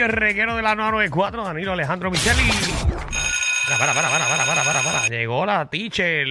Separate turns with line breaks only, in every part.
El reguero de la 994, Danilo Alejandro Micheli. Para, para, para, para, para, para, para. Llegó la teacher,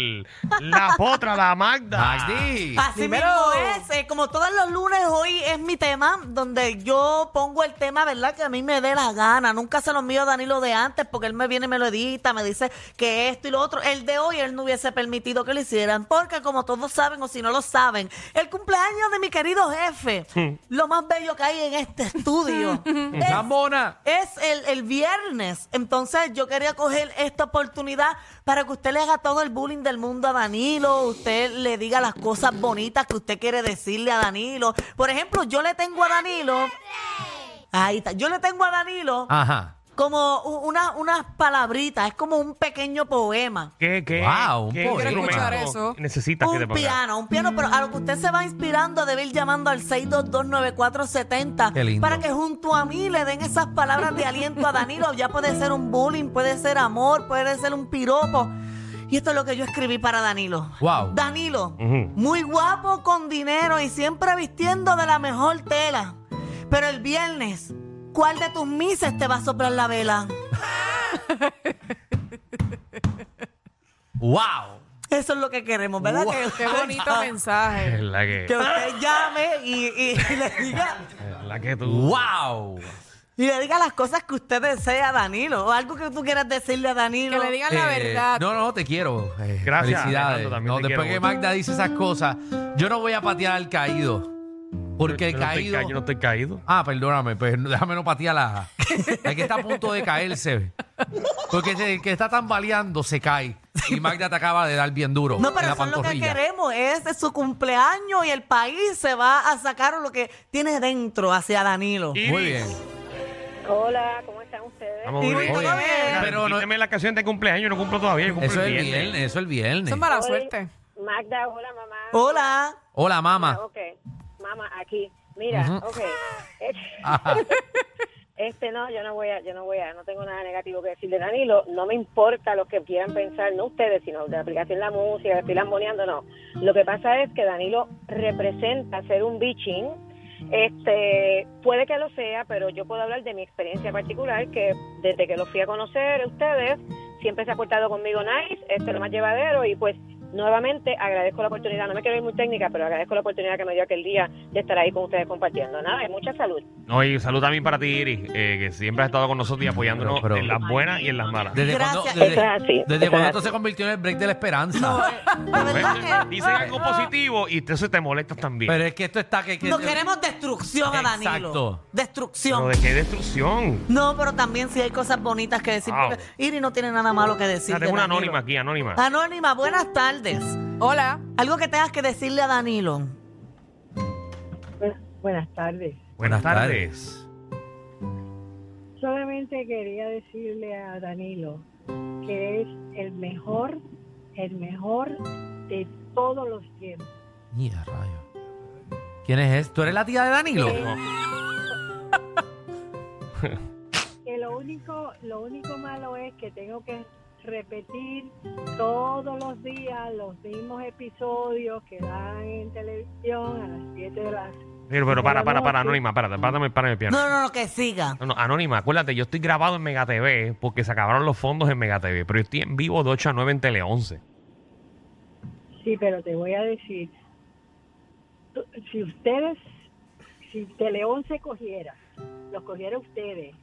la potra, la Magda.
Magdi.
Así
Dímelo.
mismo es, eh, como todos los lunes, hoy es mi tema, donde yo pongo el tema, ¿verdad? Que a mí me dé la gana. Nunca se lo envío a Danilo de antes, porque él me viene y me lo edita, me dice que esto y lo otro. El de hoy, él no hubiese permitido que lo hicieran, porque como todos saben, o si no lo saben, el cumpleaños de mi querido jefe, lo más bello que hay en este estudio, es el, el viernes. Entonces, yo quería coger esta oportunidad para que usted le haga todo el bullying del mundo a Danilo, usted le diga las cosas bonitas que usted quiere decirle a Danilo. Por ejemplo, yo le tengo a Danilo. Ahí está. Yo le tengo a Danilo
Ajá.
Como una- unas palabritas, es como un pequeño poema.
¿Qué, qué,
Wow, un
qué
poema.
instrumento
escuchar eso.
necesitas que te
Un
ponga?
piano, un piano, pero a lo que usted se va inspirando debe ir llamando al 6229470
Qué lindo.
para que junto a mí le den esas palabras de aliento a Danilo. Ya puede ser un bullying, puede ser amor, puede ser un piropo. Y esto es lo que yo escribí para Danilo.
Wow.
Danilo, muy guapo con dinero y siempre vistiendo de la mejor tela. Pero el viernes, ¿cuál de tus mises te va a soplar la vela?
Wow.
Eso es lo que queremos, ¿verdad?
Wow.
Que
Qué
usted
bonito mensaje.
Es la que,
Que usted llame y, y- y le diga
es la que tú.
Wow.
y le diga las cosas que usted desea a Danilo o algo que tú quieras decirle a Danilo.
Que le digan la
Eh,
verdad.
No, no, te quiero. Eh,
Gracias,
Felicidades.
Alejandro, también
No,
te
después
quiero
que
mucho.
Magda dice esas cosas, yo no voy a patear al caído. Porque el
Yo no estoy
caído.
ca- yo no estoy caído.
Ah, perdóname, pues déjame no patear la. El que está a punto de caerse. Porque el que está tambaleando se cae. Y Magda te acaba de dar bien duro.
no,
en
pero
la
eso es lo que
pantorrilla.
queremos, es de su cumpleaños y el país se va a sacar lo que tiene dentro hacia Danilo.
Muy bien.
Hola, ¿cómo están ustedes?
Vamos bien.
todo bien.
Mira,
Pero no-
la canción de cumpleaños, yo no cumplo todavía, yo cumplo
Eso es
el viernes.
viernes, eso es el viernes.
Eso es mala
Hola.
suerte.
Magda, hola mamá.
Hola.
Hola,
Ah,
mamá.
ok, aquí. Mira, ok.
Ajá.
Este no, yo no voy a, yo no voy a, no tengo nada negativo que decir de Danilo. No me importa lo que quieran pensar, no ustedes, sino de la aplicación de la música, que estoy lamboneando, no. Lo que pasa es que Danilo representa ser un bitching. Este, puede que lo sea, pero yo puedo hablar de mi experiencia particular, que desde que lo fui a conocer a ustedes, siempre se ha portado conmigo nice, este lo más llevadero y pues nuevamente agradezco la oportunidad, no me quiero ir muy técnica, pero agradezco la oportunidad que me dio aquel día de estar ahí con ustedes compartiendo. Nada, y mucha salud.
No, y salud también para ti, Iris, eh, que siempre has estado con nosotros y apoyándonos
Pero- pero-
en las buenas y en las malas.
¿Desde
Gracias.
cuándo, desde,
Eso es así,
desde
eso es
cuándo esto se convirtió en el break de la esperanza?
No, que
Dicen algo positivo y entonces te molestas también.
Pero es que esto está que... que
no queremos destrucción a Danilo.
Exacto.
Destrucción.
Pero de qué destrucción.
No, pero también sí hay cosas bonitas que decir.
Wow.
Porque Iri no tiene nada malo que decir.
Tengo
de
una
Danilo.
anónima aquí, anónima.
Anónima, buenas tardes.
Hola.
Algo que tengas que decirle a Danilo.
Buenas tardes.
Buenas tardes.
Solamente quería decirle a Danilo que es el mejor, el mejor de todos los tiempos.
Mira, rayo. ¿Quién es? ¿Tú eres la tía de Danilo?
Que lo único, lo único malo es que tengo que repetir todos los días los mismos episodios que dan en televisión a las 7 de la
Pero, pero para, para, para, anónima, párate, párate, párame el piano.
No, no, no, que siga.
No, no, anónima, acuérdate, yo estoy grabado en Mega TV porque se acabaron los fondos en Mega TV, pero yo estoy en vivo de 8 a 9 en Tele 11.
Sí, pero te voy a decir, si ustedes, si Teleón se cogiera, los cogiera ustedes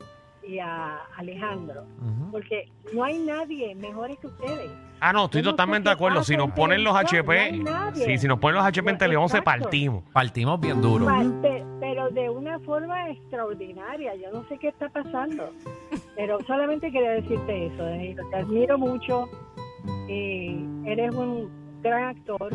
y a Alejandro,
Ujú.
porque no hay nadie mejores que ustedes.
Ah, no, estoy
no
totalmente de acuerdo. Si nos
en
ponen los HP,
no
sí, si nos ponen los HP en Tele 11,
exacto.
partimos.
Partimos bien duro.
Parte- pero de una forma extraordinaria. Yo no sé qué está pasando, pero solamente quería decirte eso. Te admiro mucho y eres un gran actor.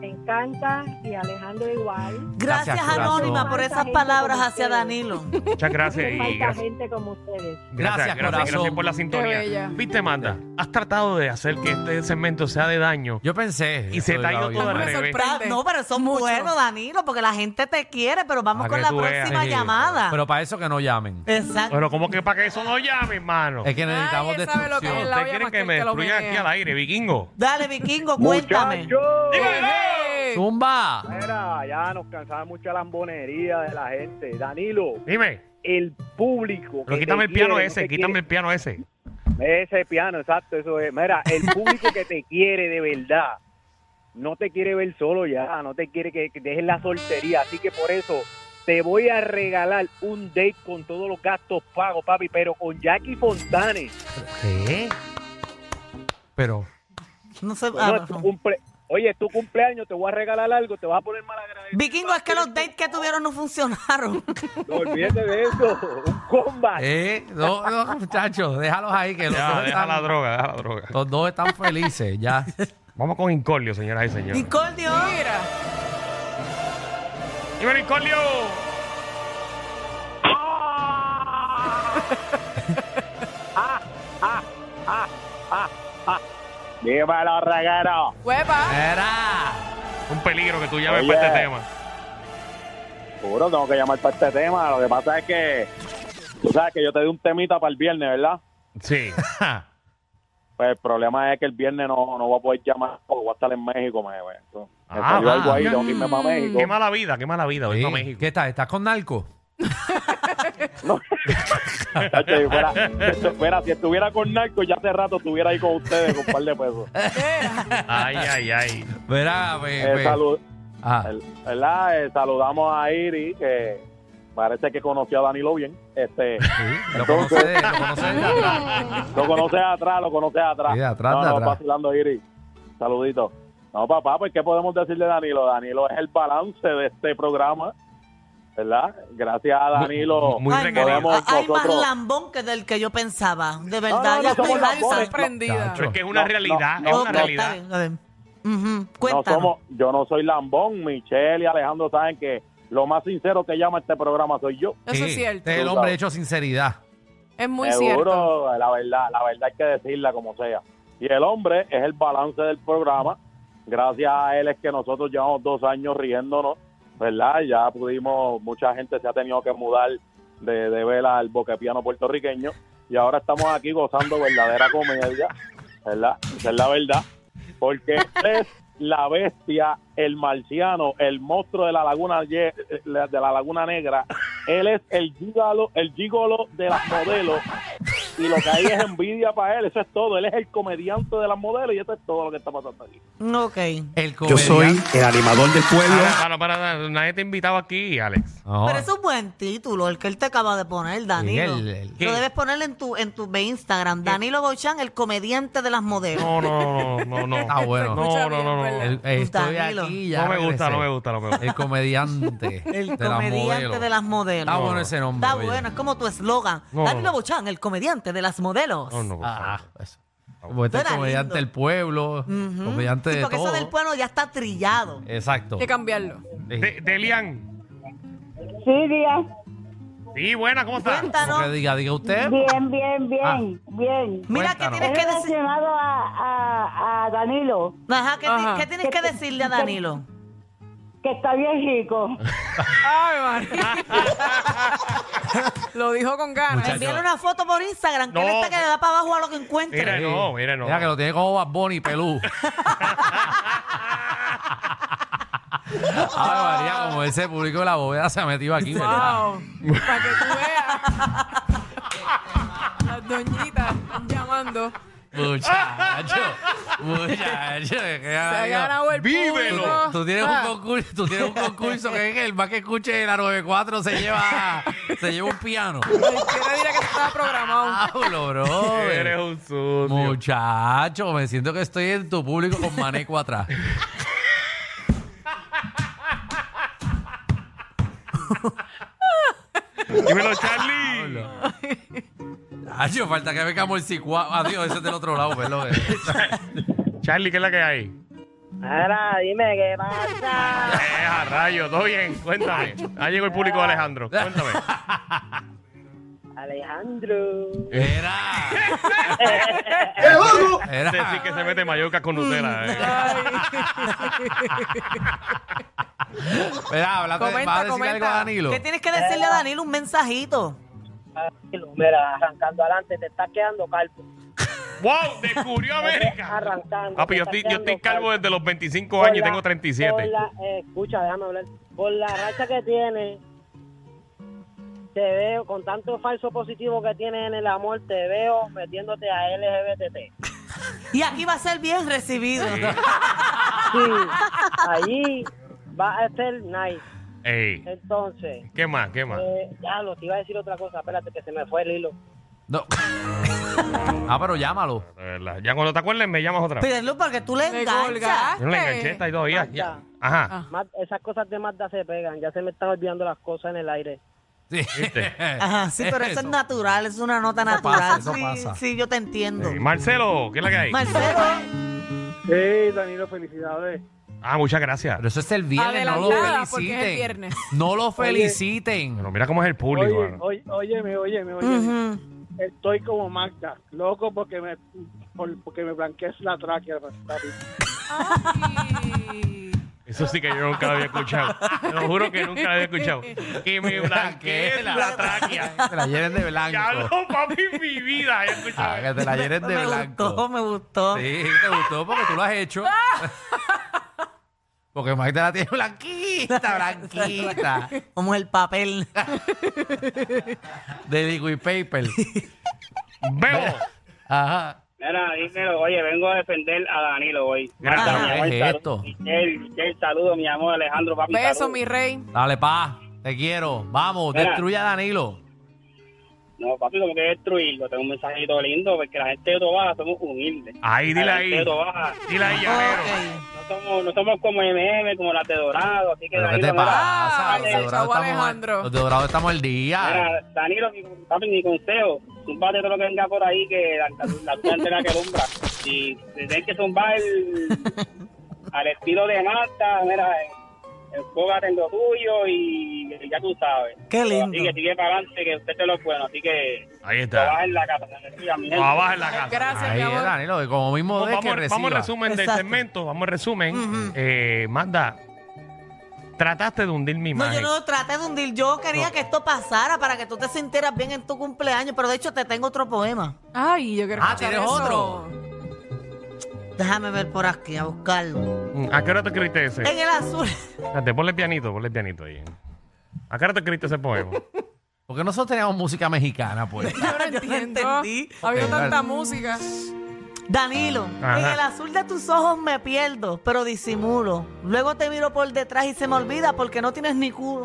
Me encanta y Alejandro igual.
Gracias. Anónima, por esas palabras hacia. Danilo.
Muchas gracias y
falta
gracias.
gente como ustedes.
Gracias,
Gracias,
gracias,
corazón.
gracias por la sintonía. Viste, Manda, has tratado de hacer que este segmento sea de daño.
Yo pensé.
Y se
eso
te ha ido todo al revés.
No, pero son
Mucho.
buenos, Danilo, porque la gente te quiere, pero vamos
Para
con
que
la
veas.
próxima
Sí,
llamada.
Pero para eso que no llamen.
Exacto.
Pero como que para que eso no llame, hermano.
Es que necesitamos
lo que
destrucción.
es la-
Ustedes quieren que
que
me
que
destruyan aquí al aire, vikingo.
Dale, vikingo, cuéntame.
Dímelo.
Zumba.
Mira,
ya nos cansaba mucho la lambonería de la gente. Danilo,
Dime.
el público.
Pero
que
quítame
te
el piano
quiere,
ese,
no te
quítame
quiere-
el piano ese.
Ese piano, exacto, eso es. Mira, el público que te quiere de verdad no te quiere ver solo ya, no te quiere que, que dejes la soltería. Así que por eso te voy a regalar un date con todos los gastos pagos, papi, pero con Jackie Fontane.
¿Qué? Pero,
No sé.
Bueno,
ah,
es tu
no.
Oye, es tu cumpleaños, te voy a regalar algo, te vas a poner mal agradecido.
Vikingo, es que los dates que tuvieron no funcionaron.
No olvídate de eso, un combat.
¿eh? No, no, muchachos, déjalos ahí que los
Ya,
dos
deja
están,
la droga, deja la droga.
los dos están felices, ya.
Vamos con Incordio, señoras y señores.
Incordio.
Mira.
¡Dímelo, Incordio!
Dímelo, reguero.
Huepa.
Era.
Un peligro que tú llames
Oye.
para este tema.
Seguro tengo que llamar para este tema. Lo que pasa es que tú sabes que yo te di un temita para el viernes, ¿verdad?
Sí.
Pues el problema es que el viernes no, no voy a poder llamar porque voy a estar en México. Me, me, me
Ah,
salió
ah,
algo ahí,
ya.
tengo que irme para México.
Qué mala vida, qué mala vida. Para México.
¿Qué tal? ¿Estás con narco?
Chacho, si fuera, si fuera- si estuviera con Narco, ya hace rato estuviera ahí con ustedes con un par de pesos.
Ay, ay, ay.
Verá, ve,
Eh,
ve.
salud,
Ah,
el- ¿verdad? Eh, saludamos a Iri, que parece que conoció a Danilo bien. Este,
sí, lo
entonces-
conoces, lo conoces de atrás.
lo conoces atrás, lo conoces atrás.
Sí, de atrás,
no,
de
no,
atrás.
vacilando, Iri. Saludito. No, papá, pues, ¿qué podemos decirle de Danilo? Danilo es el balance de este programa, ¿verdad? Gracias a Danilo.
Muy
Ay,
requerido.
podemos
Hay más lambón que del que yo pensaba. De
No,
verdad,
no, no
estoy harta.
Sorprendida.
Es que es una
No,
realidad,
no,
es
no,
una realidad.
está bien, está bien. Ujú,
no
Cuéntanos.
somos, yo no soy lambón, Michelle y Alejandro saben que lo más sincero que llama este programa soy yo.
Eso es cierto.
Este es el hombre hecho sinceridad.
Es muy
Seguro,
cierto.
la verdad, la verdad hay que decirla como sea. Y el hombre es el balance del programa. Gracias a él es que nosotros llevamos dos años riéndonos, ¿verdad? Ya pudimos, mucha gente se ha tenido que mudar de, de vela al boquepiano puertorriqueño y ahora estamos aquí gozando verdadera comedia, ¿verdad? Esa es la verdad. Porque es la bestia, el marciano, el monstruo de la laguna de la laguna negra. Él es el gigolo, el gigolo de las modelos y lo que hay es envidia para él, eso es todo. Él es el comediante de las modelos y eso es todo lo que está pasando aquí.
Ok.
El
Yo soy el animador del pueblo.
Para, para, para, nadie te invitaba aquí, Alex.
Pero es un buen título, el que él te acaba de poner, Danilo.
el- el-
Lo debes poner en tu, en tu Instagram. Danilo Bochán, el comediante de las modelos.
No, no, no, no, no.
Está bueno.
No, no, no, no.
El- estoy
Danilo.
aquí ya.
No me gusta, no me gusta, no me gusta.
El comediante.
El
de las
comediante
modelos.
de las modelos.
Está bueno ese nombre.
Está
oye.
bueno, es como tu eslogan.
No,
Danilo
no.
Bochán, el comediante de las modelos.
No, no, por
Ah,
favor.
eso. Como este es comediante
lindo.
del pueblo,
Ujú.
comediante
Sí,
de
porque
todo.
eso del pueblo ya está trillado.
Exacto.
Hay que cambiarlo.
De- Delian.
Sí, días.
Sí, buena, ¿cómo estás?
Cuéntanos.
diga, diga usted.
Bien, bien, bien,
Ah.
bien.
Mira, ¿qué
Cuéntanos.
tienes que decir?
relacionado a, a, a Danilo,
Ajá, ¿qué, ti-
Ajá.
qué tienes que decirle a Danilo?
que está bien rico.
Ay, María. Lo dijo con ganas.
Muchacho.
Envíale una foto por Instagram, que
No.
él está que le da para abajo a lo que encuentre.
Mira, no, mira, no.
Mira que lo tiene como Bad Bunny, pelú. Ay, María, como ese público de la bóveda se ha metido aquí, ¿verdad?
Wow. Para que tú veas. Las doñitas están llamando.
Muchacho, muchacho, que
Se ha ganado el
Vívelo.
público.
Tú tienes,
Ah,
un concurso, tú tienes un concurso que es que el más que escuche la 94 se lleva, se lleva un piano.
Cualquiera dirá que estaba programado.
Pablo, bro.
Eres un sucio.
Muchacho, me siento que estoy en tu público con Maneco atrás.
Dímelo, Charlie.
Nacho, falta que venga Morcicua. Adiós, ese es del otro lado, perdón.
Charlie, ¿qué es la que hay?
Ahora, dime qué pasa.
Eh, a rayo, todo bien, cuéntame. Ahí llegó el público de Alejandro, cuéntame.
Alejandro.
Era. Era.
Decir que se mete Mallorca con Nutella. eh.
Mira, háblate,
Comenta,
¿vas a decir
comenta.
algo a Danilo?
¿Qué tienes que decirle a Danilo? Un mensajito.
Mira, arrancando adelante, te estás quedando calvo.
¡Wow! Descubrió América.
Arrancando.
Papi, yo estoy, yo calvo
calvo.
desde los 25
Por
años y tengo 37.
por la- eh, escucha, déjame hablar. Por la racha que tiene, te veo, con tanto falso positivo que tienes en el amor, te veo metiéndote a LGBTT.
Y aquí va a ser bien recibido.
Sí, allí va a ser nice.
Ey,
Entonces,
¿qué más? ¿Qué más?
eh, ya lo te iba a decir otra cosa, espérate que se me fue el hilo.
No. ah, pero llámalo.
De verdad. Ya cuando te acuerdes me llamas otra vez.
Pídelo porque tú le
Me
enganchas.
colgaste.
Yo no le enganché esta y todavía. Ya. Ajá.
Ah.
Esas cosas de Mazda se pegan, ya se me están olvidando las cosas en el aire.
Sí.
¿Viste?
Ajá, sí, pero eso es natural, es una nota natural.
pasa, eso
sí,
pasa.
sí, yo te entiendo.
Marcelo, ¿qué es la que hay?
Marcelo,
Sí, Danilo, felicidades.
Ah, muchas gracias.
Pero eso es el viernes, no lo
Adelantada, porque es el
feliciten.
viernes.
No lo feliciten.
Mira cómo es el público.
Oye,
mano.
oye, óyeme, óyeme, óyeme.
ujú.
Estoy como Magda, loco porque me, por- porque me blanquees la tráquea, papi.
Ay.
Eso sí que yo nunca lo había escuchado. Te lo juro que nunca lo había escuchado. Que me blanquee la tráquea.
Que te la llenen de blanco.
Ya no, papi, en mi vida he escuchado
Ah, que te la llenen de
me
blanco.
gustó, me gustó.
Sí, te gustó porque tú lo has hecho. Porque Magda la tiene blanquita, blanquita.
Como el papel.
De liquid paper.
Bebo.
Ajá.
Mira, dímelo, oye, vengo a defender a Danilo hoy.
Gracias.
Ajá.
Mi amor,
¿Qué es esto?
Michelle, Michelle, saludo, mi amor, Alejandro, papi.
Beso,
saludo.
mi rey.
Dale, pa. Te quiero. Vamos,
Mira.
destruye a Danilo.
No, papi, como que destruirlo. Tengo un mensajito lindo porque la gente de Tobaja somos humildes.
Ahí, dile
La
ahí.
gente de Tobaja
Dile ahí,
no somos, no somos como MM, como las de Dorado. Así que
¿Pero qué
Danilo,
te pasa?
Ah,
Los de
chavo
Dorado estamos,
Alejandro.
los de Dorado estamos el día.
Mira, Danilo, mi, papi, mi consejo, zumbate todo lo que venga por ahí que la, la, la gente la que lumbra. Y tienes que zumbar el- al estilo de Marta, mira, enfócate en lo tuyo y, y ya tú sabes.
Qué lindo.
Así que sigue para adelante, que usted te lo es bueno. Así que
Ahí está.
en la casa.
Abajo en la casa.
Gracias,
Ahí
mi
es
amor.
Danilo, que como mismo
Vamos,
de que
vamos,
reciba.
vamos al resumen del
Exacto.
segmento. Vamos al resumen.
Ujú.
eh, Magda, trataste de hundir mi
No,
imagen.
yo no traté de hundir. Yo quería que esto pasara para que tú te sintieras bien en tu cumpleaños. Pero de hecho, te tengo otro poema.
Ay, yo quiero
Ah,
escuchar
¿tienes
eso.
otro?
Déjame ver por aquí, a buscarlo.
Mm, ¿A qué hora te escribiste ese?
En el azul.
Espérate, ponle pianito, ponle pianito ahí. ¿A qué hora te escribiste ese poema?
Porque nosotros teníamos música mexicana, pues.
Yo no
entiendo.
entendí.
Ha habido
Ok,
tanta
dale.
música.
Danilo,
Ajá.
en el azul de tus ojos me pierdo, pero disimulo. Luego te miro por detrás y se me olvida porque no tienes ni culo.